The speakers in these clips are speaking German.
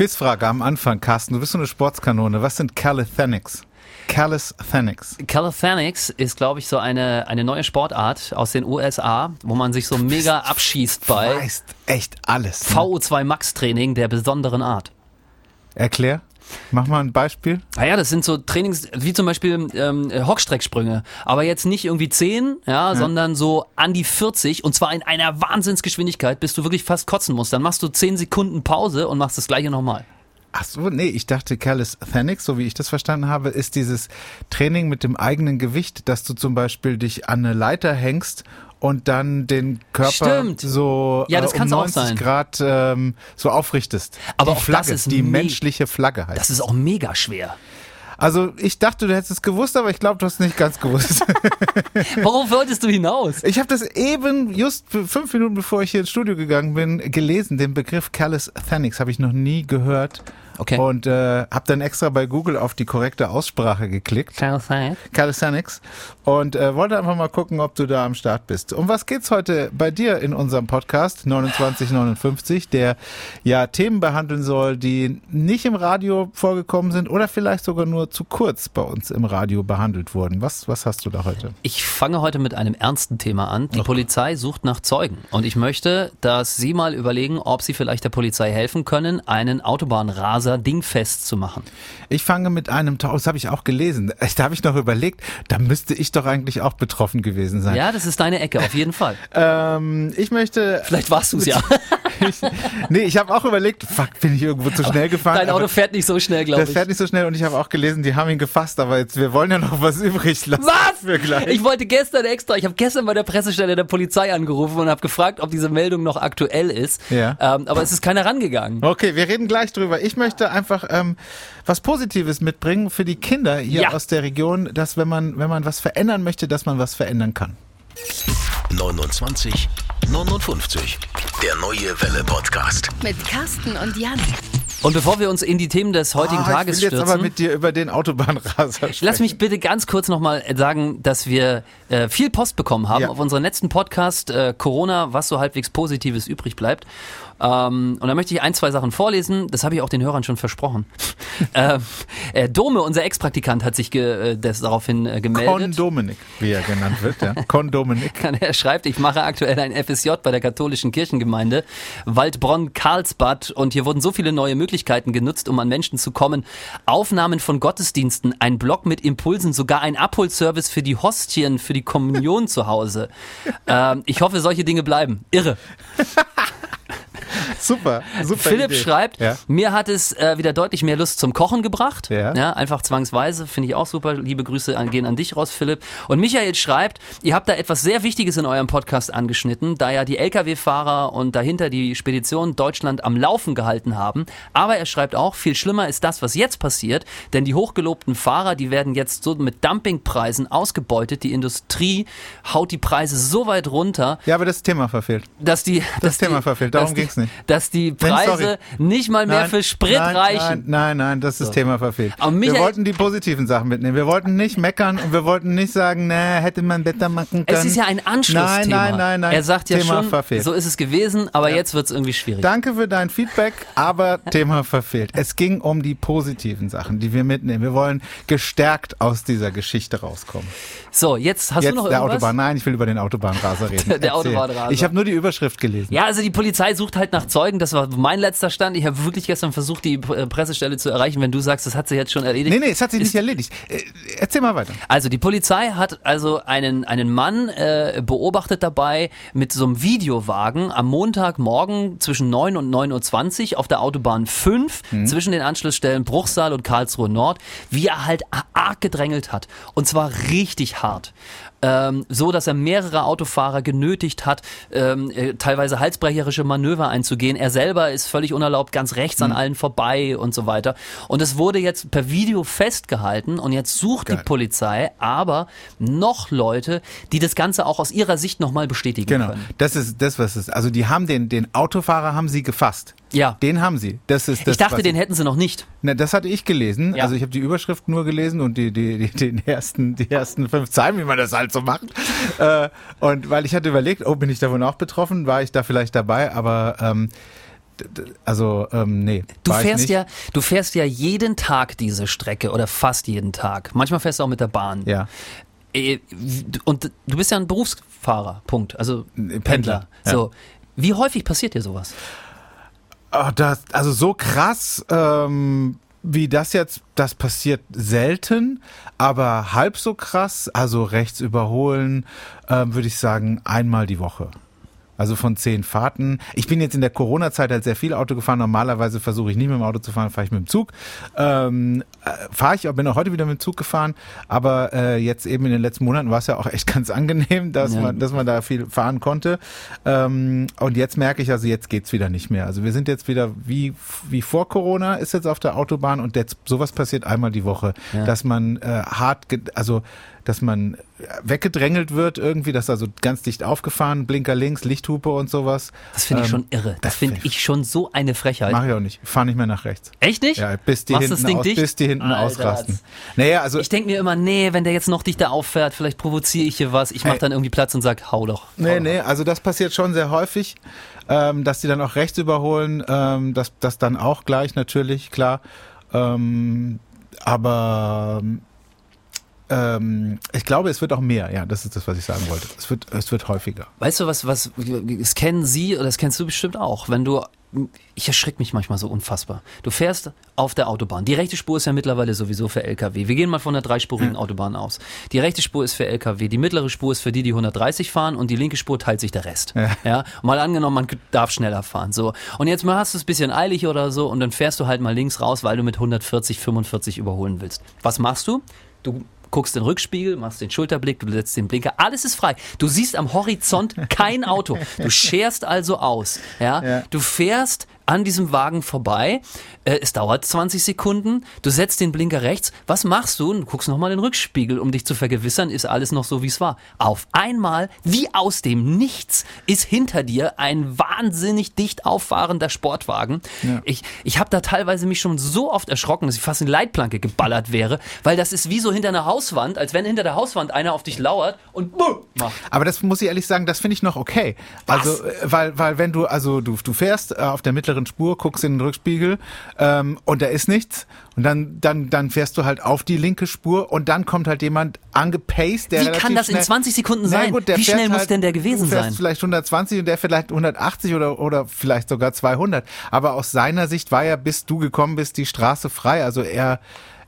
Quizfrage am Anfang, Carsten. Du bist so eine Sportskanone. Was sind Calisthenics? Calisthenics. Calisthenics ist, glaube ich, so eine, eine neue Sportart aus den USA, wo man sich so mega abschießt bei weißt echt alles. Ne? VO2 Max Training der besonderen Art. Erklär. Mach mal ein Beispiel. Naja, das sind so Trainings, wie zum Beispiel ähm, Hockstrecksprünge. Aber jetzt nicht irgendwie 10, ja, sondern so an die 40 und zwar in einer Wahnsinnsgeschwindigkeit, bis du wirklich fast kotzen musst. Dann machst du 10 Sekunden Pause und machst das gleiche nochmal. Ach so, nee, ich dachte Calisthenics, so wie ich das verstanden habe, ist dieses Training mit dem eigenen Gewicht, dass du zum Beispiel dich an eine Leiter hängst und dann den Körper Stimmt. so Ja, das äh, um kann's auch 90 sein. Grad ähm, so aufrichtest. Aber die auch Flagge, das ist die me- menschliche Flagge heißt. Das ist auch mega schwer. Also ich dachte, du hättest es gewusst, aber ich glaube, du hast es nicht ganz gewusst. Worauf wolltest du hinaus? Ich habe das eben, just fünf Minuten bevor ich hier ins Studio gegangen bin, gelesen. Den Begriff Calisthenics habe ich noch nie gehört. Okay. Und äh, habe dann extra bei Google auf die korrekte Aussprache geklickt. Calisthenics. Und äh, wollte einfach mal gucken, ob du da am Start bist. Um was geht's heute bei dir in unserem Podcast 2959, der ja Themen behandeln soll, die nicht im Radio vorgekommen sind oder vielleicht sogar nur zu kurz bei uns im Radio behandelt wurden. Was, was hast du da heute? Ich fange heute mit einem ernsten Thema an. Die Polizei sucht nach Zeugen. Und ich möchte, dass Sie mal überlegen, ob Sie vielleicht der Polizei helfen können, einen Autobahnraser dingfest zu machen. Ich fange mit einem, Tau- das habe ich auch gelesen. Da habe ich noch überlegt, da müsste ich doch eigentlich auch betroffen gewesen sein. Ja, das ist deine Ecke, auf jeden Fall. Ähm, ich möchte. Vielleicht warst du es ja. Ich, nee, ich habe auch überlegt, fuck, bin ich irgendwo zu schnell gefahren? Dein Auto fährt nicht so schnell, glaube das ich. fährt nicht so schnell und ich habe auch gelesen, die haben ihn gefasst, aber jetzt, wir wollen ja noch was übrig lassen. Was? Für gleich. Ich wollte gestern extra, ich habe gestern bei der Pressestelle der Polizei angerufen und habe gefragt, ob diese Meldung noch aktuell ist. Ja. Ähm, aber es ist keiner rangegangen. Okay, wir reden gleich drüber. Ich möchte einfach ähm, was Positives mitbringen für die Kinder hier Ja. aus der Region, dass wenn man, wenn man was verändern möchte, dass man was verändern kann. 29 59. Der neue Welle Podcast. Mit Carsten und Jan. Und bevor wir uns in die Themen des heutigen Ah, Tages ich will jetzt stürzen, aber mit dir über den Autobahnraser sprechen. Lass mich bitte ganz kurz nochmal sagen, dass wir äh, viel Post bekommen haben Ja. auf unseren letzten Podcast äh, Corona, was so halbwegs Positives übrig bleibt. Ähm, und da möchte ich ein, zwei Sachen vorlesen. Das habe ich auch den Hörern schon versprochen. ähm, äh, Dome, unser Ex-Praktikant, hat sich ge, äh, das daraufhin äh, gemeldet. Kondominik, wie er genannt wird, ja. Kondominik. Er schreibt, ich mache aktuell ein FSJ bei der katholischen Kirchengemeinde Waldbronn-Karlsbad und hier wurden so viele neue Möglichkeiten genutzt, um an Menschen zu kommen. Aufnahmen von Gottesdiensten, ein Blog mit Impulsen, sogar ein Abholservice für die Hostien, für die Kommunion zu Hause. Ähm, ich hoffe, solche Dinge bleiben. Irre. Super, super. Philipp Idee. schreibt, Ja. mir hat es äh, wieder deutlich mehr Lust zum Kochen gebracht. Ja. einfach zwangsweise, finde ich auch super. Liebe Grüße an, gehen an dich raus, Philipp. Und Michael schreibt, ihr habt da etwas sehr Wichtiges in eurem Podcast angeschnitten, da ja die Lkw-Fahrer und dahinter die Spedition Deutschland am Laufen gehalten haben. Aber er schreibt auch, viel schlimmer ist das, was jetzt passiert, denn die hochgelobten Fahrer, die werden jetzt so mit Dumpingpreisen ausgebeutet. Die Industrie haut die Preise so weit runter, Ja, aber das Thema verfehlt. dass die Das dass Thema die, verfehlt, darum dass die- ging's nicht. Dass die. Preise nicht mal mehr für Sprit nein, reichen. Nein, nein, nein, das ist das Thema verfehlt. Wir wollten die positiven Sachen mitnehmen. Wir wollten nicht meckern und wir wollten nicht sagen, na, hätte man besser machen können. Es ist ja ein Anschlussthema. Nein, nein, nein, nein. Er sagt ja Thema schon, verfehlt. so ist es gewesen, aber jetzt wird es irgendwie schwierig. Danke für dein Feedback, aber Thema verfehlt. Es ging um die positiven Sachen, die wir mitnehmen. Wir wollen gestärkt aus dieser Geschichte rauskommen. So, jetzt hast Jetzt du noch der irgendwas? Autobahn. Nein, ich will über den Autobahnraser reden. Der Erzähl. Autobahnraser. Ich habe nur die Überschrift gelesen. Ja, also die Polizei sucht halt nach Zeugen. Das war mein letzter Stand. Ich habe wirklich gestern versucht, die äh, Pressestelle zu erreichen. Wenn du sagst, das hat sie jetzt schon erledigt. Nee, nee, es hat sich nicht erledigt. Äh, Erzähl mal weiter. Also die Polizei hat also einen, einen Mann äh, beobachtet dabei mit so einem Videowagen am Montagmorgen zwischen 9 und 9.20 Uhr auf der Autobahn 5 zwischen den Anschlussstellen Bruchsal und Karlsruhe Nord, wie er halt arg gedrängelt hat. Und zwar richtig hart. Ähm, so, dass er mehrere Autofahrer genötigt hat, ähm, äh, teilweise halsbrecherische Manöver einzugehen. Er selber ist völlig unerlaubt ganz rechts an allen vorbei und so weiter. Und es wurde jetzt per Video festgehalten und jetzt sucht Geil. die Polizei aber noch Leute, die das Ganze auch aus ihrer Sicht nochmal bestätigen Genau, können. das ist das, was es ist. Also die haben den, den Autofahrer haben sie gefasst. Ja. Den haben sie. Das ist das. ich dachte, den hätten sie noch nicht. Na, das hatte ich gelesen. Ja. Also ich habe die Überschrift nur gelesen und die, die, die, den ersten, die ersten fünf Zeilen, wie man das halt so macht. äh, und weil ich hatte überlegt, oh, bin ich davon auch betroffen? War ich da vielleicht dabei? Aber ähm, also ähm, nee. Du fährst ja, du fährst ja jeden Tag diese Strecke oder fast jeden Tag. Manchmal fährst du auch mit der Bahn. Ja. Äh, und du bist ja ein Berufsfahrer, Punkt. Also Pendler. Pendler ja. So. Wie häufig passiert dir sowas? Oh, das, also so krass ähm, wie das jetzt, das passiert selten, aber halb so krass, also rechts überholen, ähm, würde ich sagen, einmal die Woche. Also von zehn Fahrten. Ich bin jetzt in der Corona-Zeit halt sehr viel Auto gefahren. Normalerweise versuche ich nicht mit dem Auto zu fahren, fahre ich mit dem Zug. Ähm, äh, fahre ich, bin auch heute wieder mit dem Zug gefahren. Aber äh, jetzt eben in den letzten Monaten war es ja auch echt ganz angenehm, dass ja. man, dass man da viel fahren konnte. Ähm, und jetzt merke ich, also jetzt geht's wieder nicht mehr. Also wir sind jetzt wieder wie wie vor Corona ist jetzt auf der Autobahn und jetzt sowas passiert einmal die Woche, ja. dass man äh, hart, also dass man weggedrängelt wird irgendwie, das ist also ganz dicht aufgefahren, Blinker links, Lichthupe und sowas. Das finde ich ähm, schon irre. Das, das finde ich schon so eine Frechheit. Mach ich auch nicht. Fahr nicht mehr nach rechts. Echt nicht? Ja, bis die Machst hinten, aus, bis die hinten Alter, ausrasten. Naja, also ich denke mir immer, nee, wenn der jetzt noch dichter auffährt, vielleicht provoziere ich hier was. Ich mache dann irgendwie Platz und sag, hau doch. Hau nee, doch. nee, also das passiert schon sehr häufig, ähm, dass die dann auch rechts überholen, ähm, das, das dann auch gleich natürlich, klar. Ähm, aber ähm, ich glaube, es wird auch mehr. Ja, das ist das, was ich sagen wollte. Es wird, es wird häufiger. Weißt du, was, was, das kennen Sie oder das kennst du bestimmt auch. Wenn du, ich erschrecke mich manchmal so unfassbar. Du fährst auf der Autobahn. Die rechte Spur ist ja mittlerweile sowieso für LKW. Wir gehen mal von der dreispurigen ja. Autobahn aus. Die rechte Spur ist für LKW. Die mittlere Spur ist für die, die 130 fahren und die linke Spur teilt sich der Rest. Ja. ja? Mal angenommen, man darf schneller fahren. So. Und jetzt mal hast du es ein bisschen eilig oder so und dann fährst du halt mal links raus, weil du mit 140, 45 überholen willst. Was machst du? Du guckst den Rückspiegel, machst den Schulterblick, du setzt den Blinker, alles ist frei. Du siehst am Horizont kein Auto. Du scherst also aus. Ja? ja. Du fährst an diesem Wagen vorbei. Äh, es dauert 20 Sekunden. Du setzt den Blinker rechts. Was machst du? Du guckst nochmal den Rückspiegel, um dich zu vergewissern, ist alles noch so, wie es war. Auf einmal, wie aus dem Nichts, ist hinter dir ein wahnsinnig dicht auffahrender Sportwagen. Ja. Ich, ich habe da teilweise mich schon so oft erschrocken, dass ich fast in Leitplanke geballert wäre, weil das ist wie so hinter einer Hauswand, als wenn hinter der Hauswand einer auf dich lauert und bumm, macht. Aber das muss ich ehrlich sagen, das finde ich noch okay. Was? Also, weil, weil wenn du, also du, du fährst äh, auf der mittleren mittleren Spur, guckst in den Rückspiegel ähm, und da ist nichts. Und dann, dann, dann fährst du halt auf die linke Spur und dann kommt halt jemand angepaced, der Wie kann das in 20 Sekunden sein? Gut, Wie schnell halt, muss denn der gewesen sein? vielleicht 120 und der vielleicht 180 oder, oder vielleicht sogar 200. Aber aus seiner Sicht war ja, bis du gekommen bist, die Straße frei. Also er,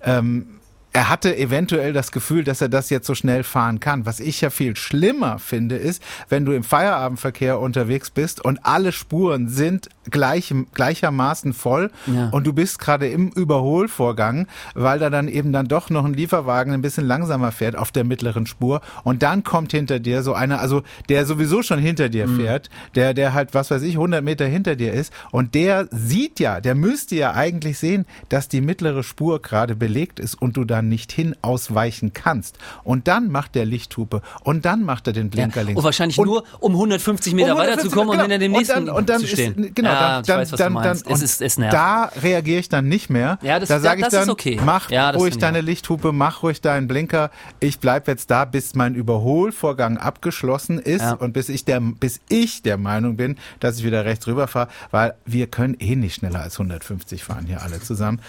ähm, er hatte eventuell das Gefühl, dass er das jetzt so schnell fahren kann. Was ich ja viel schlimmer finde, ist, wenn du im Feierabendverkehr unterwegs bist und alle Spuren sind gleich, gleichermaßen voll ja. und du bist gerade im Überholvorgang, weil da dann eben dann doch noch ein Lieferwagen ein bisschen langsamer fährt auf der mittleren Spur und dann kommt hinter dir so einer, also der sowieso schon hinter dir mhm. fährt, der, der halt, was weiß ich, 100 Meter hinter dir ist und der sieht ja, der müsste ja eigentlich sehen, dass die mittlere Spur gerade belegt ist und du dann nicht hin ausweichen kannst. Und dann macht der Lichthupe und dann macht er den Blinker ja, links. Und wahrscheinlich und nur, um 150 Meter um 150, weiterzukommen genau. und hinter dem nächsten und dann, und dann zu stehen. Ist, genau, ja, dann, weiß, dann, dann, es ist, es nervt. da reagiere ich dann nicht mehr. Ja, das, da sage ich dann, okay. mach ja, ruhig deine Lichthupe, mach ruhig deinen Blinker. Ich bleib jetzt da, bis mein Überholvorgang abgeschlossen ist ja. und bis ich der, bis ich der Meinung bin, dass ich wieder rechts rüberfahre, weil wir können eh nicht schneller als 150 fahren hier alle zusammen.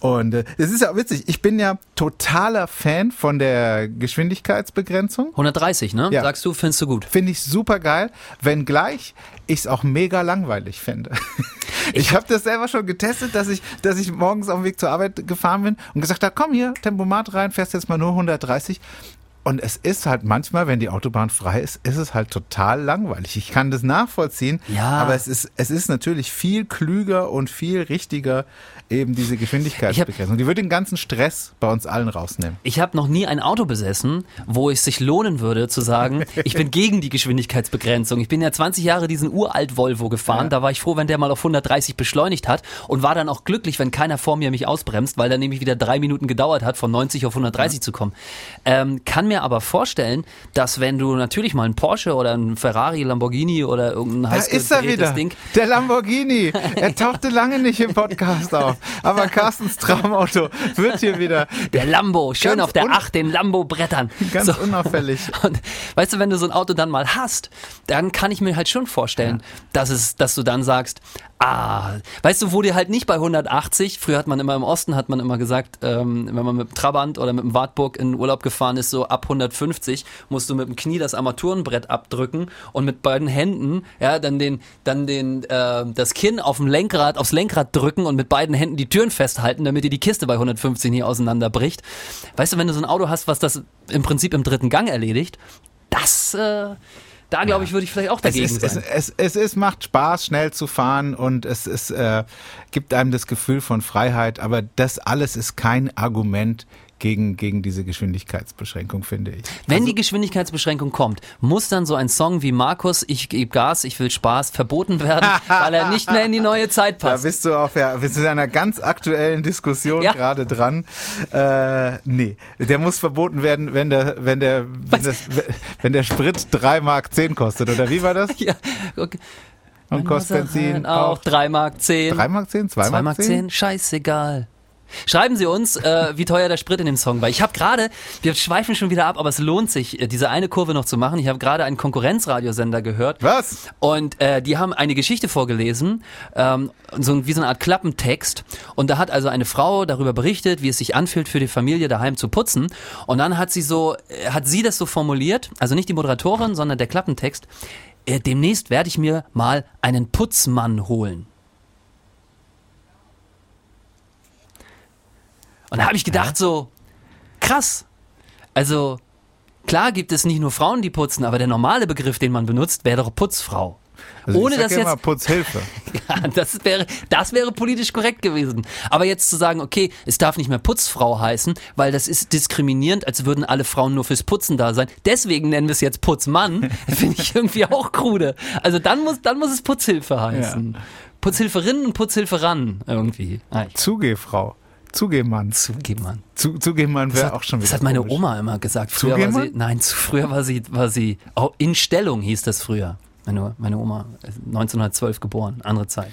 Und äh, es ist ja witzig. Ich bin ja totaler Fan von der Geschwindigkeitsbegrenzung. 130, ne? Ja. Sagst du, findest du gut? Finde ich super geil, wenngleich ich es auch mega langweilig fände. Ich habe das selber schon getestet, dass ich, dass ich morgens auf dem Weg zur Arbeit gefahren bin und gesagt habe, komm hier, Tempomat rein, fährst jetzt mal nur 130. Und es ist halt manchmal, wenn die Autobahn frei ist, ist es halt total langweilig. Ich kann das nachvollziehen, ja. aber es ist, es ist natürlich viel klüger und viel richtiger, eben diese Geschwindigkeitsbegrenzung. Die würde den ganzen Stress bei uns allen rausnehmen. Ich habe noch nie ein Auto besessen, wo es sich lohnen würde zu sagen, ich bin gegen die Geschwindigkeitsbegrenzung. Ich bin ja 20 Jahre diesen uralt Volvo gefahren. Ja. Da war ich froh, wenn der mal auf 130 beschleunigt hat und war dann auch glücklich, wenn keiner vor mir mich ausbremst, weil dann nämlich wieder drei Minuten gedauert hat, von 90 auf 130 ja. zu kommen. Ähm, kann mir aber vorstellen, dass wenn du natürlich mal einen Porsche oder einen Ferrari, Lamborghini oder irgendein Da ist er wieder, Ding. der Lamborghini. Er tauchte lange nicht im Podcast auf, aber Carstens Traumauto wird hier wieder. Der Lambo, schön auf der un- 8 den Lambo brettern. Ganz So. unauffällig. Und weißt du, wenn du so ein Auto dann mal hast, dann kann ich mir halt schon vorstellen, dass es, dass du dann sagst, ah, weißt du, wo dir halt nicht bei 180, früher hat man immer im Osten, hat man immer gesagt, ähm, wenn man mit dem Trabant oder mit dem Wartburg in Urlaub gefahren ist, so ab 150 musst du mit dem Knie das Armaturenbrett abdrücken und mit beiden Händen, ja, dann den, dann den, äh, das Kinn auf dem Lenkrad, aufs Lenkrad drücken und mit beiden Händen die Türen festhalten, damit dir die Kiste bei 150 nie auseinanderbricht. Weißt du, wenn du so ein Auto hast, was das im Prinzip im dritten Gang erledigt, das, äh, da glaube ich, würde ich vielleicht auch Es dagegen ist, es, sein. es, es ist, macht Spaß, schnell zu fahren und es ist, äh, gibt einem das Gefühl von Freiheit, aber das alles ist kein Argument gegen, gegen diese Geschwindigkeitsbeschränkung, finde ich. Wenn die Geschwindigkeitsbeschränkung kommt, muss dann so ein Song wie Markus, ich gebe Gas, ich will Spaß, verboten werden, weil er nicht mehr in die neue Zeit Da passt. bist du auf ja, bist du in einer ganz aktuellen Diskussion Ja. gerade dran. Äh, nee, der muss verboten werden, wenn der, wenn der, wenn, das, wenn der Sprit 3 Mark 10 kostet, oder wie war das? Ja, okay. Und kostet Benzin auch auch 3 Mark 10. 3 Mark 10, 2 2 Mark Mark 10? 10, scheißegal. Schreiben Sie uns, äh, wie teuer der Sprit in dem Song war. Ich habe gerade, wir schweifen schon wieder ab, aber es lohnt sich, äh, diese eine Kurve noch zu machen. Ich habe gerade einen Konkurrenzradiosender gehört. Was? Und äh, die haben eine Geschichte vorgelesen, ähm, so wie so eine Art Klappentext. Und da hat also eine Frau darüber berichtet, wie es sich anfühlt für die Familie daheim zu putzen. Und dann hat sie so, äh, hat sie das so formuliert, also nicht die Moderatorin, sondern der Klappentext. Äh, demnächst werde ich mir mal einen Putzmann holen. Und da habe ich gedacht so, krass. Also klar gibt es nicht nur Frauen, die putzen, aber der normale Begriff, den man benutzt, wäre doch Putzfrau. Also Ohne dass ja jetzt immer Putzhilfe. ja, das wäre, das wäre politisch korrekt gewesen. Aber jetzt zu sagen, okay, es darf nicht mehr Putzfrau heißen, weil das ist diskriminierend, als würden alle Frauen nur fürs Putzen da sein. Deswegen nennen wir es jetzt Putzmann, finde ich irgendwie auch krude. Also dann muss, dann muss es Putzhilfe heißen. Putzhilferin und Putzhilferan irgendwie. Zugehfrau. Zugehmann. Zugehmann. Zu, Zugehmann wäre auch schon wieder Das hat meine komisch. Oma immer gesagt. Früher war sie, nein, zu, früher war sie, war sie, oh, in Stellung hieß das früher. Meine, meine Oma, ist 1912 geboren, andere Zeit.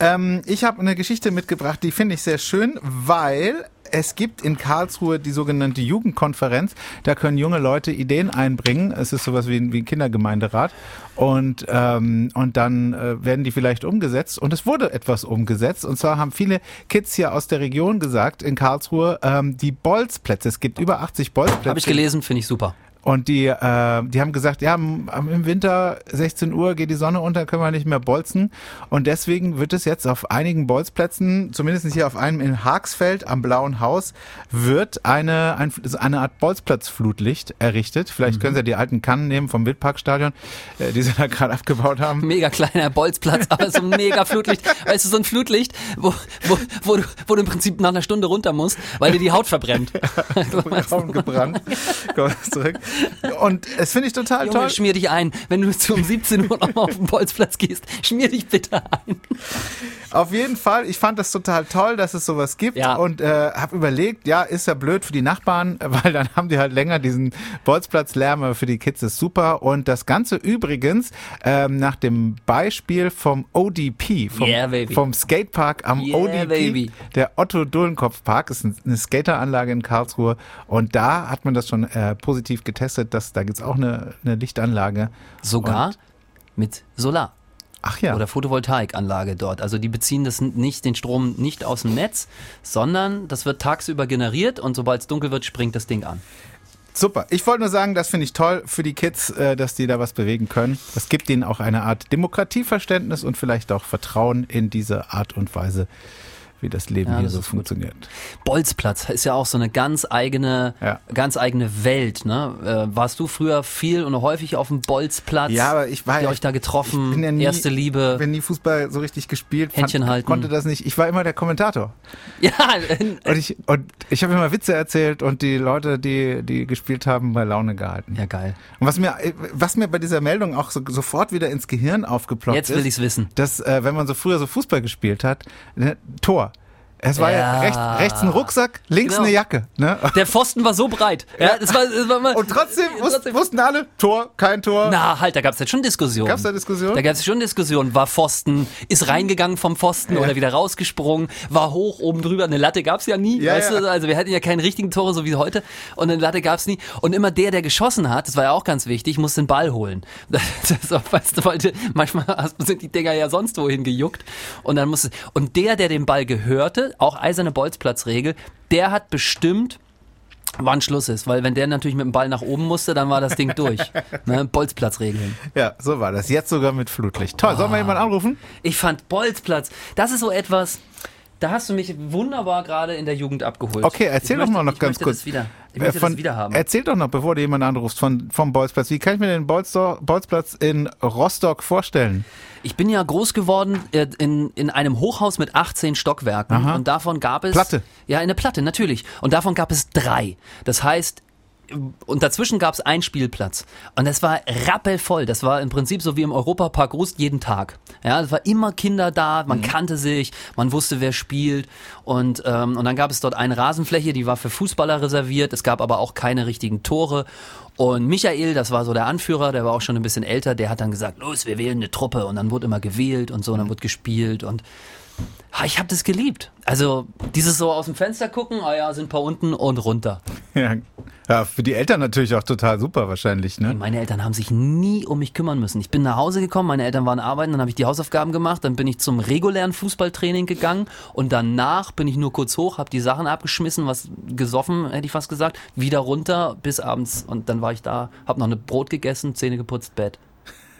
Ähm, ich habe eine Geschichte mitgebracht, die finde ich sehr schön, weil es gibt in Karlsruhe die sogenannte Jugendkonferenz. Da können junge Leute Ideen einbringen. Es ist sowas wie ein, wie ein Kindergemeinderat. Und, ähm, und dann äh, werden die vielleicht umgesetzt. Und es wurde etwas umgesetzt. Und zwar haben viele Kids hier aus der Region gesagt, in Karlsruhe, ähm, die Bolzplätze. Es gibt über 80 Bolzplätze. Habe ich gelesen, finde ich super. Und die, äh, die haben gesagt, ja, im Winter 16 Uhr geht die Sonne unter, können wir nicht mehr bolzen. Und deswegen wird es jetzt auf einigen Bolzplätzen, zumindest hier auf einem in Haagsfeld am Blauen Haus, wird eine, ein, eine Art Bolzplatzflutlicht errichtet. Vielleicht können Sie die alten Kannen nehmen vom Wildparkstadion, äh, die Sie da gerade abgebaut haben. Mega kleiner Bolzplatz, aber so ein mega Flutlicht. Weißt du, so ein Flutlicht, wo, wo, wo, du, wo du im Prinzip nach einer Stunde runter musst, weil dir die Haut verbrennt. Gebrannt. Wir zurück. Und es finde ich total Junge, toll. schmier dich ein. Wenn du zu um 17 Uhr nochmal auf den Bolzplatz gehst, schmier dich bitte ein. Auf jeden Fall, ich fand das total toll, dass es sowas gibt Ja. und äh, habe überlegt, ja, ist ja blöd für die Nachbarn, weil dann haben die halt länger diesen Bolzplatzlärm, aber für die Kids ist super. Und das Ganze übrigens ähm, nach dem Beispiel vom ODP, vom, Yeah, vom Skatepark am Yeah, ODP, baby. der Otto Dullenkopf Park, ist ein- eine Skateranlage in Karlsruhe und da hat man das schon äh, positiv getestet, dass da gibt's auch eine, eine Lichtanlage. Sogar Und, mit Solar. ach ja. oder Photovoltaikanlage dort. Also die beziehen das nicht, den Strom nicht aus dem Netz, sondern das wird tagsüber generiert und sobald es dunkel wird, springt das Ding an. Super. Ich wollte nur sagen, das finde ich toll für die Kids, äh, dass die da was bewegen können. Das gibt ihnen auch eine Art Demokratieverständnis und vielleicht auch Vertrauen in diese Art und Weise, wie das Leben Ja, hier das so ist gut. funktioniert. Bolzplatz ist ja auch so eine ganz eigene, Ja. ganz eigene Welt. Ne? Äh, warst du früher viel und häufig auf dem Bolzplatz? Ja, aber ich war ja- euch da getroffen? bin ja nie- Erste Liebe. Wenn nie Fußball so richtig gespielt, Händchen fand, halten. konnte das nicht. Ich war immer der Kommentator. Ja, Und ich, und ich habe immer Witze erzählt und die Leute, die, die gespielt haben, bei Laune gehalten. ja geil. Und was mir, was mir bei dieser Meldung auch so, sofort wieder ins Gehirn aufgeploppt Jetzt ist, will ich's wissen. dass äh, wenn man so früher so Fußball gespielt hat, ne, Tor. Es war ja, ja rechts, rechts, ein Rucksack, links genau. eine Jacke. Ne? Der Pfosten war so breit. Ja, das war, das war mal, Und trotzdem, trotzdem, wussten alle, Tor, kein Tor. Na halt, da gab es jetzt schon Diskussionen. Gab es da Diskussionen? Da gab es schon Diskussionen. War Pfosten, ist reingegangen vom Pfosten ja. oder wieder rausgesprungen, war hoch, oben drüber. Eine Latte gab es ja nie. Ja, weißt Du? Also wir hatten ja keinen richtigen Tore, so wie heute. Und eine Latte gab es nie. Und immer der, der geschossen hat, das war ja auch ganz wichtig, musste den Ball holen. Das, das, weißt du, weil manchmal sind die Dinger ja sonst wohin gejuckt. Und dann musste, und der, der den Ball gehörte, auch eiserne Bolz Bolzplatzregel, der hat bestimmt, wann Schluss ist, weil wenn der natürlich mit dem Ball nach oben musste, dann war das Ding durch. ne? Bolzplatzregeln. Ja, so war das. Jetzt sogar mit Flutlicht. Toll, oh. sollen wir jemanden anrufen? Ich fand Bolzplatz, das ist so etwas, da hast du mich wunderbar gerade in der Jugend abgeholt. Okay, erzähl ich doch mal noch ganz kurz. Wieder. Ich möchte von, das wieder haben. Erzähl doch noch, bevor du jemanden anrufst, von, vom Bolzplatz. Wie kann ich mir den Bolzplatz in Rostock vorstellen? Ich bin ja groß geworden äh, in, in einem Hochhaus mit 18 Stockwerken Aha. und davon gab es... Platte? Ja, in der Platte, natürlich. Und davon gab es drei. Das heißt, und dazwischen gab es einen Spielplatz. Und das war rappelvoll. Das war im Prinzip so wie im Europapark Rust jeden Tag. Ja, es war immer Kinder da, man mhm. kannte sich, man wusste, wer spielt. Und, ähm, und dann gab es dort eine Rasenfläche, die war für Fußballer reserviert. Es gab aber auch keine richtigen Tore. Und Michael, das war so der Anführer, der war auch schon ein bisschen älter, der hat dann gesagt, los, wir wählen eine Truppe. Und dann wurde immer gewählt und so, und dann wurde gespielt. Und ich habe das geliebt. Also dieses so aus dem Fenster gucken, ah ja, sind ein paar unten und runter. Ja, ja, für die Eltern natürlich auch total super wahrscheinlich, ne? Meine Eltern haben sich nie um mich kümmern müssen. Ich bin nach Hause gekommen, meine Eltern waren arbeiten, dann habe ich die Hausaufgaben gemacht, dann bin ich zum regulären Fußballtraining gegangen und danach bin ich nur kurz hoch, habe die Sachen abgeschmissen, was gesoffen, hätte ich fast gesagt, wieder runter bis abends und dann war ich da, habe noch eine Brot gegessen, Zähne geputzt, Bett.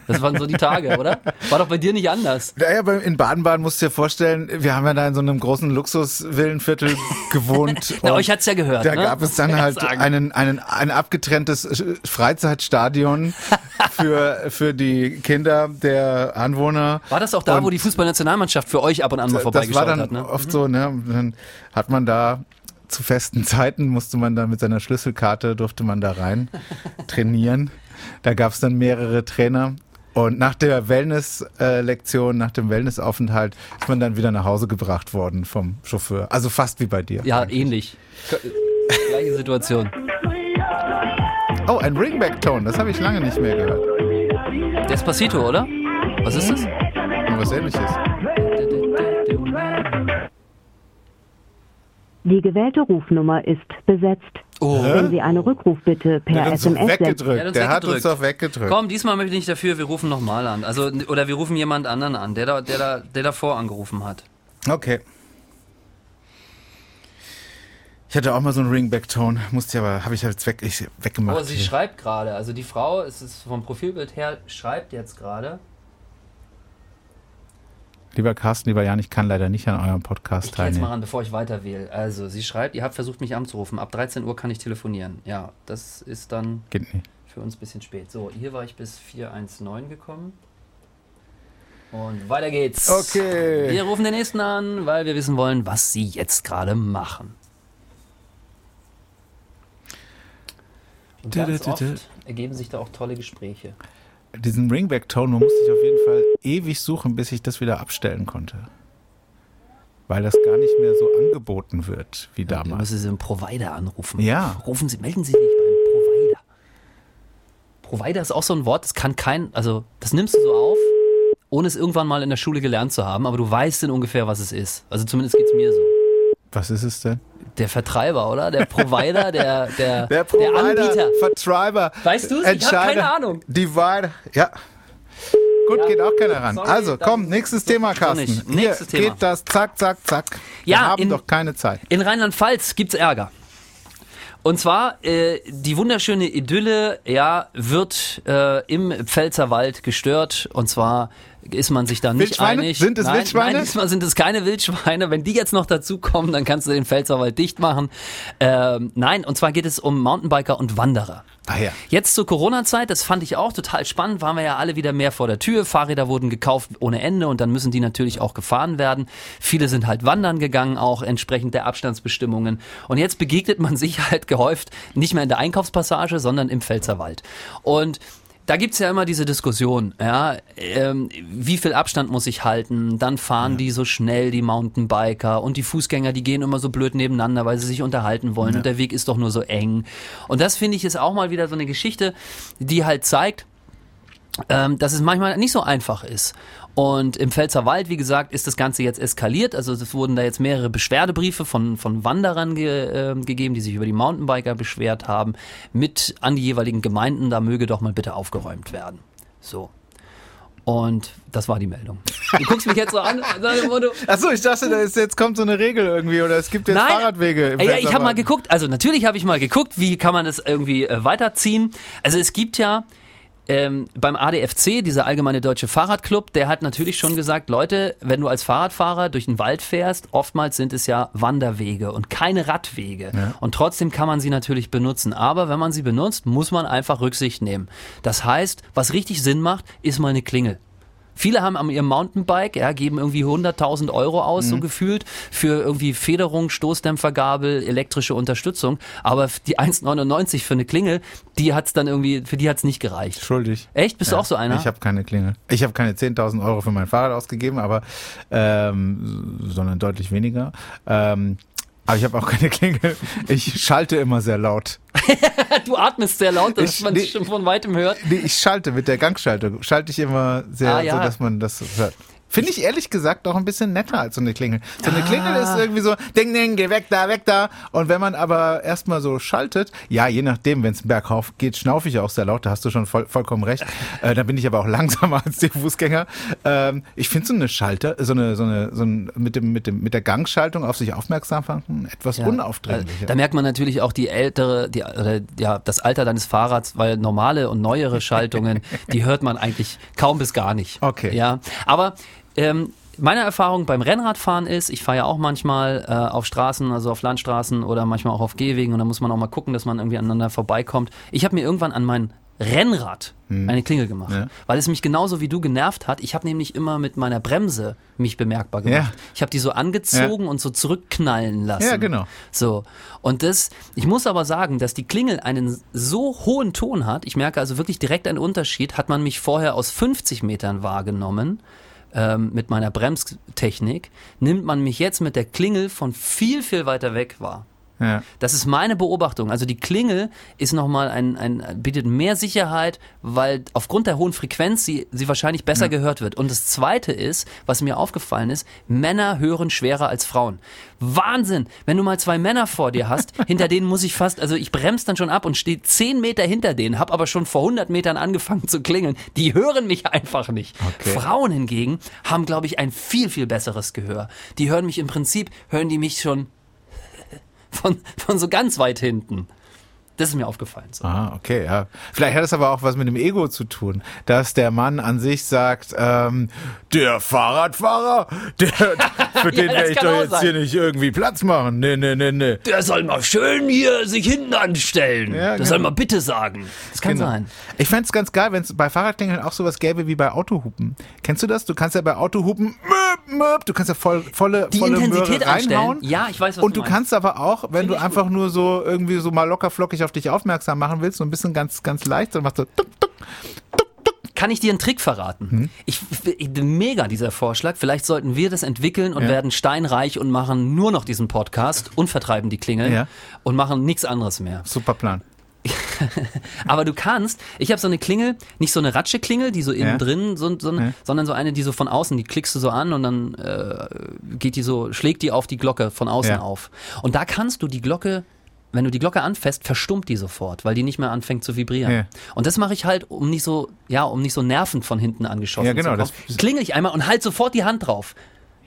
Das waren so die Tage, oder? War doch bei dir nicht anders. Naja, in Baden-Baden musst du dir vorstellen, wir haben ja da in so einem großen Luxusvillenviertel gewohnt. Na, euch hat's ja gehört. Da ne? gab es dann halt einen, einen, ein abgetrenntes Freizeitstadion für, für die Kinder der Anwohner. War das auch da, Und wo die Fußballnationalmannschaft für euch ab und an mal vorbeigeschaut hat? Das war dann hat, ne? oft so, ne? Dann hat man da zu festen Zeiten musste man da mit seiner Schlüsselkarte, durfte man da rein trainieren. Da gab es dann mehrere Trainer und nach der Wellness-Lektion, nach dem Wellnessaufenthalt, ist man dann wieder nach Hause gebracht worden vom Chauffeur. Also fast wie bei dir. Ja, eigentlich. ähnlich. Gleiche Situation. Oh, ein Ringback-Tone, das habe ich lange nicht mehr gehört. Despacito, oder? Was ist das? Was ähnliches. Die gewählte Rufnummer ist besetzt. Oh. Wenn Sie eine Rückrufbitte per der SMS weggedrückt. Der, der hat uns doch weggedrückt. Komm, diesmal möchte ich nicht dafür, wir rufen nochmal an. Also, oder wir rufen jemand anderen an, der da, der da, der davor angerufen hat. Okay. Ich hatte auch mal so einen Ringback-Tone, musste ich aber, habe ich jetzt weg, ich, weggemacht. Oh, sie hier. schreibt gerade, also die Frau, es ist vom Profilbild her, schreibt jetzt gerade. Lieber Carsten, lieber Jan, ich kann leider nicht an eurem Podcast ich teilnehmen. Ich jetzt mal ran, bevor ich weiter wähle. Also, sie schreibt, ihr habt versucht, mich anzurufen. Ab 13 Uhr kann ich telefonieren. Ja, das ist dann für uns ein bisschen spät. So, hier war ich bis 419 gekommen. Und weiter geht's. Okay. Wir rufen den nächsten an, weil wir wissen wollen, was sie jetzt gerade machen. Und ganz oft ergeben sich da auch tolle Gespräche diesen Ringback-Tone musste ich auf jeden Fall ewig suchen, bis ich das wieder abstellen konnte. Weil das gar nicht mehr so angeboten wird wie damals. Ja, müssen Sie einen Provider anrufen. Ja. Rufen Sie, melden Sie sich beim Provider. Provider ist auch so ein Wort, das kann kein, also das nimmst du so auf, ohne es irgendwann mal in der Schule gelernt zu haben, aber du weißt denn ungefähr, was es ist. Also zumindest geht es mir so. Was ist es denn? Der Vertreiber, oder? Der Provider, der, der, der, Provider, der Anbieter. Vertreiber. Weißt du es? Ich habe keine Ahnung. Divider. Ja. Gut, ja. geht auch keiner ran. Sorry, also, komm, nächstes Thema, Carsten. Nächstes Hier Thema. geht das zack, zack, zack. Wir ja, haben in, doch keine Zeit. In Rheinland-Pfalz gibt's Ärger. Und zwar äh, die wunderschöne Idylle, ja, wird äh, im Pfälzerwald gestört. Und zwar ist man sich da nicht Wildschweine? einig. Sind es nein, Wildschweine? Nein, diesmal sind es keine Wildschweine. Wenn die jetzt noch dazukommen, dann kannst du den Pfälzerwald dicht machen. Ähm, nein, und zwar geht es um Mountainbiker und Wanderer. Ah ja. Jetzt zur Corona-Zeit, das fand ich auch total spannend, waren wir ja alle wieder mehr vor der Tür. Fahrräder wurden gekauft ohne Ende und dann müssen die natürlich auch gefahren werden. Viele sind halt wandern gegangen, auch entsprechend der Abstandsbestimmungen. Und jetzt begegnet man sich halt gehäuft nicht mehr in der Einkaufspassage, sondern im Pfälzerwald. Und da gibt's ja immer diese Diskussion, ja, ähm, wie viel Abstand muss ich halten? Dann fahren ja. die so schnell, die Mountainbiker und die Fußgänger, die gehen immer so blöd nebeneinander, weil sie sich unterhalten wollen ja. und der Weg ist doch nur so eng. Und das finde ich ist auch mal wieder so eine Geschichte, die halt zeigt, ähm, dass es manchmal nicht so einfach ist. Und im Pfälzerwald, wie gesagt, ist das Ganze jetzt eskaliert. Also es wurden da jetzt mehrere Beschwerdebriefe von, von Wanderern ge, äh, gegeben, die sich über die Mountainbiker beschwert haben, mit an die jeweiligen Gemeinden, da möge doch mal bitte aufgeräumt werden. So. Und das war die Meldung. Du guckst mich jetzt so an. Achso, ich dachte, da ist, jetzt kommt so eine Regel irgendwie oder es gibt jetzt Nein, Fahrradwege. Im ja, ich habe mal geguckt. Also natürlich habe ich mal geguckt, wie kann man das irgendwie äh, weiterziehen. Also es gibt ja ähm, beim ADFC, dieser allgemeine deutsche Fahrradclub, der hat natürlich schon gesagt, Leute, wenn du als Fahrradfahrer durch den Wald fährst, oftmals sind es ja Wanderwege und keine Radwege. Ja. Und trotzdem kann man sie natürlich benutzen. Aber wenn man sie benutzt, muss man einfach Rücksicht nehmen. Das heißt, was richtig Sinn macht, ist mal eine Klingel. Viele haben an ihrem Mountainbike, ja, geben irgendwie 100.000 Euro aus, mhm. so gefühlt, für irgendwie Federung, Stoßdämpfergabel, elektrische Unterstützung. Aber die 1,99 für eine Klingel, die hat's dann irgendwie, für die hat's nicht gereicht. Schuldig. Echt? Bist ja, du auch so einer? Ich habe keine Klingel. Ich habe keine 10.000 Euro für mein Fahrrad ausgegeben, aber, ähm, sondern deutlich weniger. Ähm, aber ich habe auch keine Klingel. Ich schalte immer sehr laut. du atmest sehr laut, dass ich, man dich schon von weitem hört. Nee, ich schalte mit der Gangschaltung. Schalte ich immer sehr, ah, ja. so dass man das hört. Finde ich ehrlich gesagt auch ein bisschen netter als so eine Klingel. So eine ah. Klingel ist irgendwie so, ding, ding, geh weg da, weg da. Und wenn man aber erstmal so schaltet, ja, je nachdem, wenn es bergauf geht, schnaufe ich auch sehr laut, da hast du schon voll, vollkommen recht. Äh, da bin ich aber auch langsamer als die Fußgänger. Ähm, ich finde so eine Schalter, so eine, so eine, so ein, mit dem, mit dem, mit der Gangschaltung auf sich aufmerksam machen, etwas ja. unaufdringlich. Äh, da merkt man natürlich auch die ältere, die, oder, ja, das Alter deines Fahrrads, weil normale und neuere Schaltungen, die hört man eigentlich kaum bis gar nicht. Okay. Ja, aber ähm, meine Erfahrung beim Rennradfahren ist, ich fahre ja auch manchmal äh, auf Straßen, also auf Landstraßen oder manchmal auch auf Gehwegen und da muss man auch mal gucken, dass man irgendwie aneinander vorbeikommt. Ich habe mir irgendwann an mein Rennrad hm. eine Klingel gemacht, ja. weil es mich genauso wie du genervt hat. Ich habe nämlich immer mit meiner Bremse mich bemerkbar gemacht. Ja. Ich habe die so angezogen ja. und so zurückknallen lassen. Ja, genau. So und das. Ich muss aber sagen, dass die Klingel einen so hohen Ton hat. Ich merke also wirklich direkt einen Unterschied. Hat man mich vorher aus 50 Metern wahrgenommen ähm, mit meiner Bremstechnik, nimmt man mich jetzt mit der Klingel von viel, viel weiter weg wahr. Ja. Das ist meine Beobachtung. Also die Klingel ist nochmal ein, ein, bietet mehr Sicherheit, weil aufgrund der hohen Frequenz sie, sie wahrscheinlich besser ja. gehört wird. Und das zweite ist, was mir aufgefallen ist, Männer hören schwerer als Frauen. Wahnsinn! Wenn du mal zwei Männer vor dir hast, hinter denen muss ich fast, also ich bremse dann schon ab und stehe zehn Meter hinter denen, habe aber schon vor 100 Metern angefangen zu klingeln. Die hören mich einfach nicht. Okay. Frauen hingegen haben, glaube ich, ein viel, viel besseres Gehör. Die hören mich im Prinzip, hören die mich schon von, von so ganz weit hinten. Das ist mir aufgefallen. So. Ah, okay, ja. Vielleicht hat es aber auch was mit dem Ego zu tun, dass der Mann an sich sagt, ähm, der Fahrradfahrer, der, für den ja, werde ich doch jetzt sein. hier nicht irgendwie Platz machen. Nee, nee, nee, nee. Der soll mal schön hier sich hinten anstellen. Ja, das genau. soll mal bitte sagen. Das kann genau. sein. Ich fände es ganz geil, wenn es bei Fahrradklingeln auch sowas gäbe wie bei Autohupen. Kennst du das? Du kannst ja bei Autohupen, möp, möp, du kannst ja voll, volle, Die volle Intensität Möhre reinhauen. Ja, ich weiß, was Und du, du kannst aber auch, wenn Find du einfach gut. nur so irgendwie so mal locker flockig auf dich aufmerksam machen willst, so ein bisschen ganz, ganz leicht, dann machst du tuk, tuk, kann ich dir einen Trick verraten? Hm? Ich, ich, mega dieser Vorschlag. Vielleicht sollten wir das entwickeln und ja. werden steinreich und machen nur noch diesen Podcast und vertreiben die Klingel ja. und machen nichts anderes mehr. Super Plan. Aber du kannst, ich habe so eine Klingel, nicht so eine Ratsche-Klingel, die so innen ja. drin, so, so, ja. sondern so eine, die so von außen, die klickst du so an und dann äh, geht die so, schlägt die auf die Glocke von außen ja. auf. Und da kannst du die Glocke wenn du die Glocke anfasst, verstummt die sofort, weil die nicht mehr anfängt zu vibrieren. Ja. Und das mache ich halt, um nicht so, ja, um nicht so nervend von hinten angeschossen ja, genau, zu kommen. Klingel ich einmal und halt sofort die Hand drauf.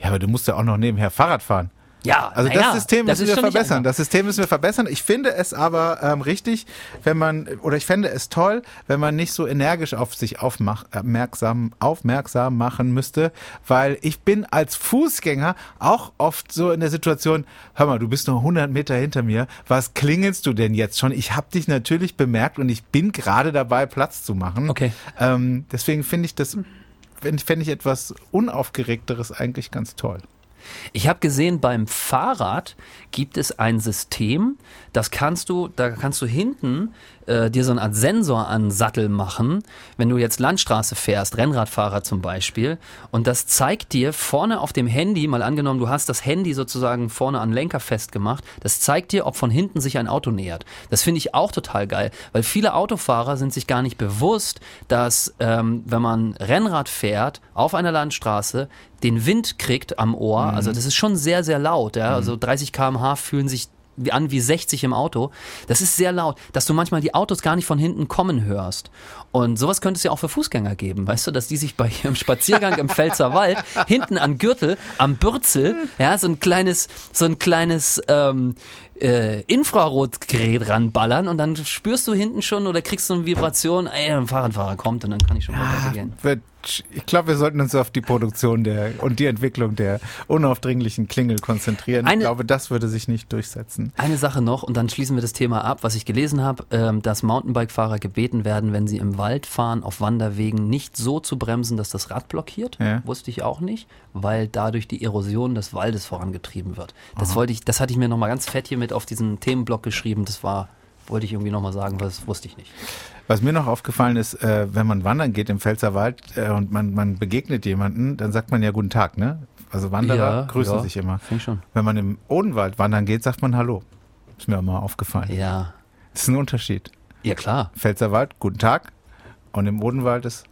Ja, aber du musst ja auch noch nebenher Fahrrad fahren. Ja, also das ja, System müssen wir verbessern. Das System müssen wir verbessern. Ich finde es aber ähm, richtig, wenn man oder ich fände es toll, wenn man nicht so energisch auf sich aufmerksam, aufmerksam machen müsste, weil ich bin als Fußgänger auch oft so in der Situation, hör mal, du bist nur 100 Meter hinter mir, was klingelst du denn jetzt schon? Ich habe dich natürlich bemerkt und ich bin gerade dabei, Platz zu machen. Okay. Ähm, deswegen finde ich das, fände ich etwas unaufgeregteres eigentlich ganz toll. Ich habe gesehen, beim Fahrrad gibt es ein System, das kannst du, da kannst du hinten äh, dir so eine Art Sensor an Sattel machen, wenn du jetzt Landstraße fährst, Rennradfahrer zum Beispiel, und das zeigt dir vorne auf dem Handy, mal angenommen, du hast das Handy sozusagen vorne an Lenker festgemacht, das zeigt dir, ob von hinten sich ein Auto nähert. Das finde ich auch total geil, weil viele Autofahrer sind sich gar nicht bewusst, dass ähm, wenn man Rennrad fährt auf einer Landstraße, den Wind kriegt am Ohr, mhm. also das ist schon sehr, sehr laut, ja, also 30 km/h fühlen sich an wie 60 im Auto. Das ist sehr laut, dass du manchmal die Autos gar nicht von hinten kommen hörst. Und sowas könnte es ja auch für Fußgänger geben, weißt du, dass die sich bei ihrem Spaziergang im Pfälzer Wald hinten am Gürtel, am Bürzel, ja, so ein kleines, so ein kleines ähm, äh, Infrarotgerät ranballern und dann spürst du hinten schon oder kriegst so eine Vibration, ey, ein Fahrradfahrer kommt und dann kann ich schon ja, weitergehen. Ich glaube, wir sollten uns auf die Produktion der und die Entwicklung der unaufdringlichen Klingel konzentrieren. Eine, ich glaube, das würde sich nicht durchsetzen. Eine Sache noch und dann schließen wir das Thema ab, was ich gelesen habe, äh, dass Mountainbike-Fahrer gebeten werden, wenn sie im Wald fahren, auf Wanderwegen nicht so zu bremsen, dass das Rad blockiert. Ja. Wusste ich auch nicht, weil dadurch die Erosion des Waldes vorangetrieben wird. Das Aha. wollte ich, das hatte ich mir nochmal ganz fett hier mit auf diesen Themenblock geschrieben. Das war, wollte ich irgendwie nochmal sagen, was wusste ich nicht. Was mir noch aufgefallen ist, äh, wenn man wandern geht im Pfälzerwald äh, und man, man begegnet jemanden, dann sagt man ja guten Tag, ne? Also Wanderer ja, grüßen ja, sich immer. Schon. Wenn man im Odenwald wandern geht, sagt man Hallo. Ist mir auch mal aufgefallen. Ja. Das ist ein Unterschied. Ja, klar. Pfälzerwald, guten Tag. Und im Odenwald ist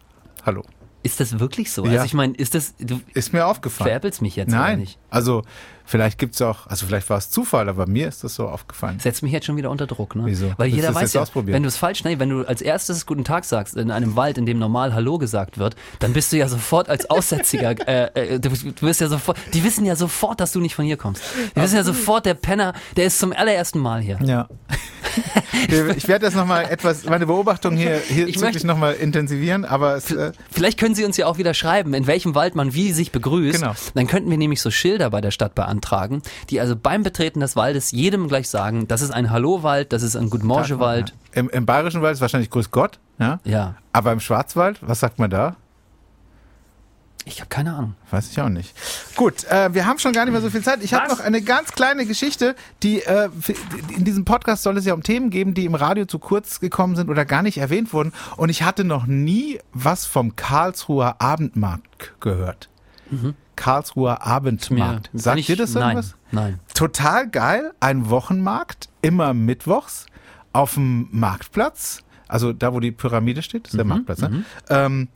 Hallo. Ist das wirklich so? Ja. Also ich meine, ist das. Du ist mir aufgefallen. Veräppelst mich jetzt Nein. nicht. Also Vielleicht gibt es auch, also vielleicht war es Zufall, aber mir ist das so aufgefallen. Setzt mich jetzt schon wieder unter Druck, ne? Wieso? Weil jeder weiß ja, wenn du es falsch, ne, wenn du als erstes Guten Tag sagst in einem Wald, in dem normal Hallo gesagt wird, dann bist du ja sofort als Aussätziger, äh, äh, du, du wirst ja sofort, die wissen ja sofort, dass du nicht von hier kommst. Die wissen ja sofort, der Penner, der ist zum allerersten Mal hier. Ja. Ich werde das nochmal etwas, meine Beobachtung hier, hier ich wirklich nochmal intensivieren, aber es, äh Vielleicht können Sie uns ja auch wieder schreiben, in welchem Wald man wie sich begrüßt. Genau. Dann könnten wir nämlich so Schilder bei der Stadt beantragen, die also beim Betreten des Waldes jedem gleich sagen, das ist ein Hallo-Wald, das ist ein Guten Morgen-Wald. Ja. Im, Im Bayerischen Wald ist wahrscheinlich Grüß Gott. Ja. ja. Aber im Schwarzwald, was sagt man da? Ich habe keine Ahnung. Weiß ich auch nicht. Gut, äh, wir haben schon gar nicht mehr so viel Zeit. Ich habe noch eine ganz kleine Geschichte, die äh, in diesem Podcast soll es ja um Themen geben, die im Radio zu kurz gekommen sind oder gar nicht erwähnt wurden. Und ich hatte noch nie was vom Karlsruher Abendmarkt gehört. Mhm. Karlsruher Abendmarkt. Mir, Sagt dir das irgendwas? Nein, nein. Total geil. Ein Wochenmarkt, immer mittwochs auf dem Marktplatz. Also da, wo die Pyramide steht, ist der mhm, Marktplatz. Ne? Mhm. Ähm,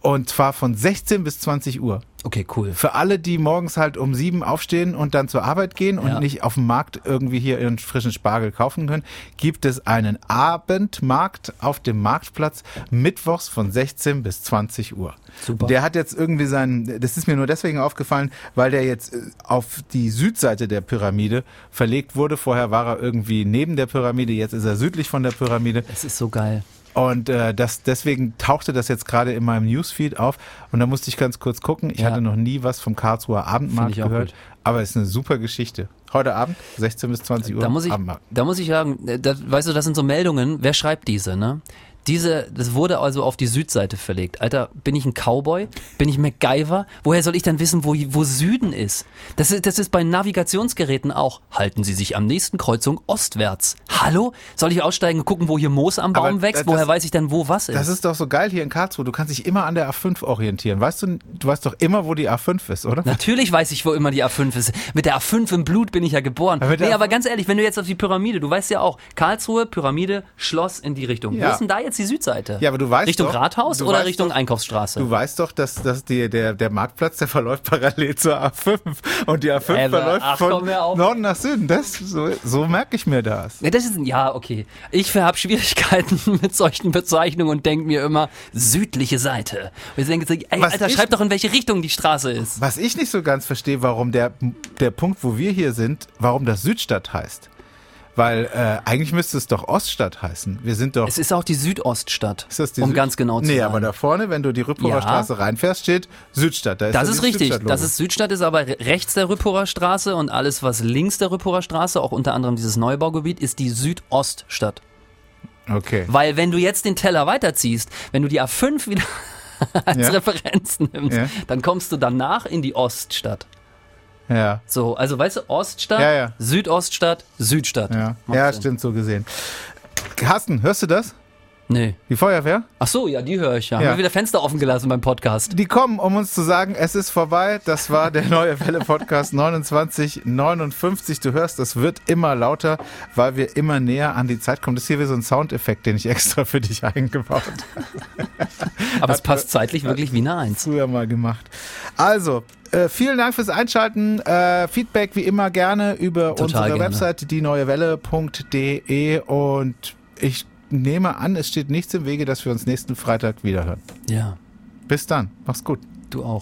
und zwar von 16 bis 20 Uhr. Okay, cool. Für alle, die morgens halt um sieben aufstehen und dann zur Arbeit gehen und ja. nicht auf dem Markt irgendwie hier ihren frischen Spargel kaufen können, gibt es einen Abendmarkt auf dem Marktplatz mittwochs von 16 bis 20 Uhr. Super. Der hat jetzt irgendwie seinen, das ist mir nur deswegen aufgefallen, weil der jetzt äh, auf die Südseite der Pyramide verlegt wurde. Vorher war er irgendwie neben der Pyramide, jetzt ist er südlich von der Pyramide. Es ist so geil. Und äh, das, deswegen tauchte das jetzt gerade in meinem Newsfeed auf. Und da musste ich ganz kurz gucken. Ich ja. hatte noch nie was vom Karlsruher Abendmarkt gehört. Aber es ist eine super Geschichte. Heute Abend, 16 bis 20 Uhr. Da muss ich, da muss ich sagen, äh, da, weißt du, das sind so Meldungen. Wer schreibt diese, ne? Diese, das wurde also auf die Südseite verlegt. Alter, bin ich ein Cowboy? Bin ich MacGyver? Woher soll ich dann wissen, wo, wo Süden ist? Das, ist? das ist bei Navigationsgeräten auch. Halten Sie sich am nächsten Kreuzung ostwärts. Hallo? Soll ich aussteigen und gucken, wo hier Moos am Baum Aber wächst? Das, Woher weiß ich denn, wo was ist? Das ist doch so geil hier in Karlsruhe. Du kannst dich immer an der A5 orientieren. Weißt du, du weißt doch immer, wo die A5 ist, oder? Natürlich weiß ich, wo immer die A5 ist. Mit der A5 im Blut bin ich ja geboren. Aber nee, aber ganz ehrlich, wenn du jetzt auf die Pyramide, du weißt ja auch, Karlsruhe, Pyramide, Schloss in die Richtung. Ja. Wo ist denn da jetzt jetzt die Südseite. Ja, aber du weißt Richtung doch, Rathaus oder Richtung doch, Einkaufsstraße? Du weißt doch, dass, dass die, der, der Marktplatz, der verläuft parallel zur A5 und die A5 Ever. verläuft Ach, von Norden nach Süden. Das, so, so merke ich mir das. Ja, das ist, ja, okay. Ich habe Schwierigkeiten mit solchen Bezeichnungen und denke mir immer, südliche Seite. Und ich denke, ey, Alter, ich, schreib doch, in welche Richtung die Straße ist. Was ich nicht so ganz verstehe, warum der, der Punkt, wo wir hier sind, warum das Südstadt heißt. Weil äh, eigentlich müsste es doch Oststadt heißen. Wir sind doch. Es ist auch die Südoststadt. Ist das die um Süd ganz genau zu nee, sein. Nee, aber da vorne, wenn du die Rüppurer ja. Straße reinfährst, steht Südstadt. Da ist das ist richtig. Das ist Südstadt, ist aber rechts der Rüppurer Straße und alles, was links der Rüppurer Straße, auch unter anderem dieses Neubaugebiet, ist die Südoststadt. Okay. Weil wenn du jetzt den Teller weiterziehst, wenn du die A5 wieder als ja. Referenz nimmst, ja. dann kommst du danach in die Oststadt. Ja. So, also weißt du, Oststadt, ja, ja. Südoststadt, Südstadt. Ja, ja stimmt, so gesehen. Carsten, hörst du das? Nee. Die Feuerwehr? Ach so, ja, die höre ich ja. ja. Haben wir wieder Fenster offen gelassen beim Podcast. Die kommen, um uns zu sagen, es ist vorbei. Das war der neue Welle Podcast 2959. Du hörst, es wird immer lauter, weil wir immer näher an die Zeit kommen. Das ist hier wie so ein Soundeffekt, den ich extra für dich eingebaut habe. Aber es passt zeitlich wirklich wie eine Eins. Früher mal gemacht. Also, äh, vielen Dank fürs Einschalten. Äh, Feedback wie immer gerne über Total unsere gerne. Webseite dieneuewelle.de und ich nehme an, es steht nichts im Wege, dass wir uns nächsten Freitag wiederhören. Ja. Bis dann. Mach's gut. Du auch.